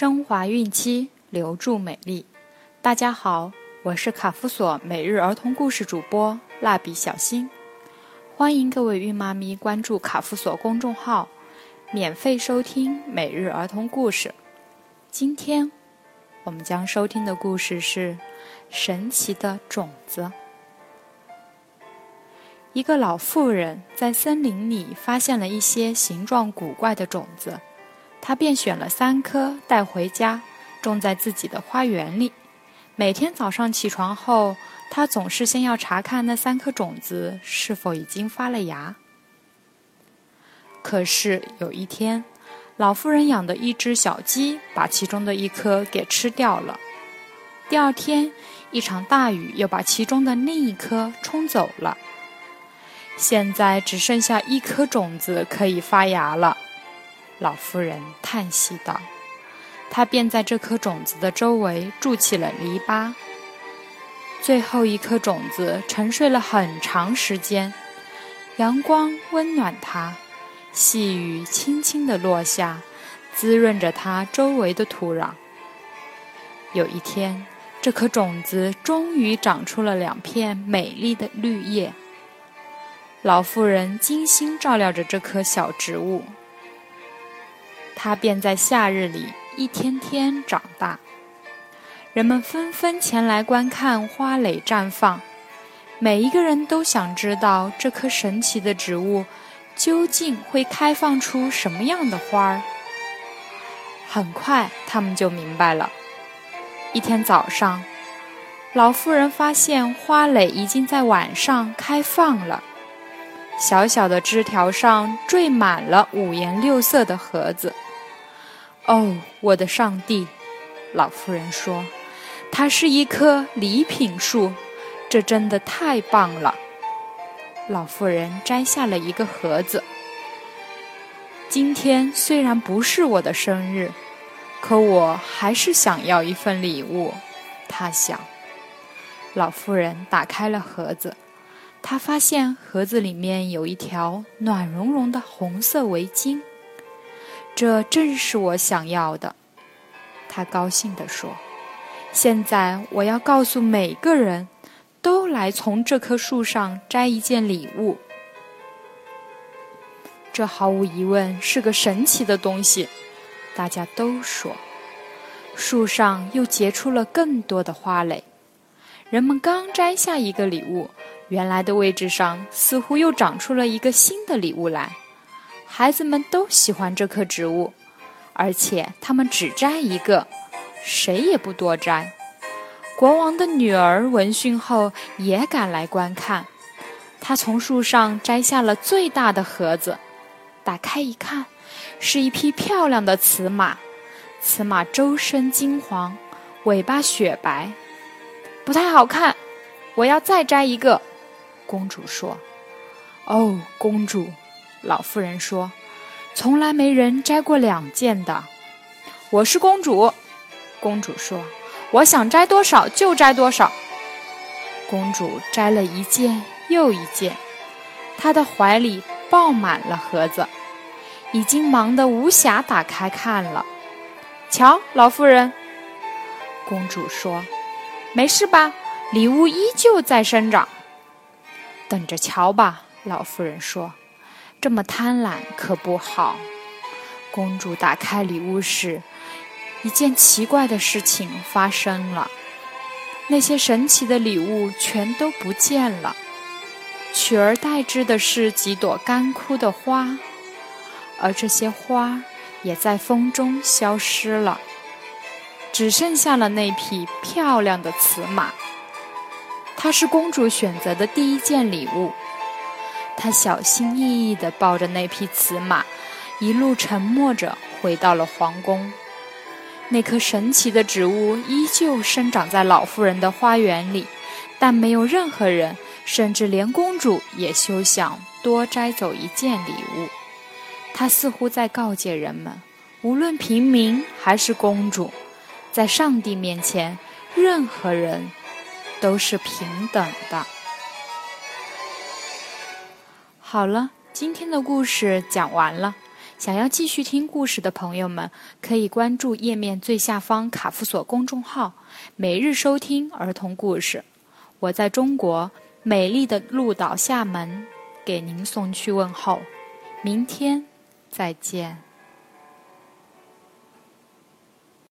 升华孕期，留住美丽。大家好，我是卡夫索每日儿童故事主播蜡笔小新，欢迎各位孕妈咪关注卡夫索公众号，免费收听每日儿童故事。今天我们将收听的故事是《神奇的种子》。一个老妇人在森林里发现了一些形状古怪的种子。他便选了三颗带回家，种在自己的花园里。每天早上起床后，他总是先要查看那三颗种子是否已经发了芽。可是有一天，老妇人养的一只小鸡把其中的一颗给吃掉了。第二天，一场大雨又把其中的另一颗冲走了。现在只剩下一颗种子可以发芽了。老妇人叹息道：“她便在这颗种子的周围筑起了篱笆。最后一颗种子沉睡了很长时间，阳光温暖它，细雨轻轻地落下，滋润着它周围的土壤。有一天，这颗种子终于长出了两片美丽的绿叶。老妇人精心照料着这棵小植物。”它便在夏日里一天天长大，人们纷纷前来观看花蕾绽放，每一个人都想知道这棵神奇的植物究竟会开放出什么样的花儿。很快，他们就明白了。一天早上，老妇人发现花蕾已经在晚上开放了，小小的枝条上缀满了五颜六色的盒子。哦，我的上帝！老妇人说：“它是一棵礼品树，这真的太棒了。”老妇人摘下了一个盒子。今天虽然不是我的生日，可我还是想要一份礼物。她想。老妇人打开了盒子，他发现盒子里面有一条暖融融的红色围巾。这正是我想要的，他高兴地说：“现在我要告诉每个人，都来从这棵树上摘一件礼物。这毫无疑问是个神奇的东西。”大家都说。树上又结出了更多的花蕾。人们刚摘下一个礼物，原来的位置上似乎又长出了一个新的礼物来。孩子们都喜欢这棵植物，而且他们只摘一个，谁也不多摘。国王的女儿闻讯后也赶来观看，她从树上摘下了最大的盒子，打开一看，是一匹漂亮的雌马。雌马周身金黄，尾巴雪白，不太好看。我要再摘一个，公主说：“哦，公主。”老妇人说：“从来没人摘过两件的。”我是公主，公主说：“我想摘多少就摘多少。”公主摘了一件又一件，她的怀里抱满了盒子，已经忙得无暇打开看了。瞧，老妇人，公主说：“没事吧？礼物依旧在生长。”等着瞧吧，老妇人说。这么贪婪可不好。公主打开礼物时，一件奇怪的事情发生了：那些神奇的礼物全都不见了，取而代之的是几朵干枯的花，而这些花也在风中消失了，只剩下了那匹漂亮的雌马。它是公主选择的第一件礼物。她小心翼翼地抱着那匹雌马，一路沉默着回到了皇宫。那棵神奇的植物依旧生长在老妇人的花园里，但没有任何人，甚至连公主也休想多摘走一件礼物。他似乎在告诫人们：无论平民还是公主，在上帝面前，任何人都是平等的。好了，今天的故事讲完了，想要继续听故事的朋友们，可以关注页面最下方卡夫索公众号，每日收听儿童故事。我在中国美丽的鹭岛厦门，给您送去问候。明天再见。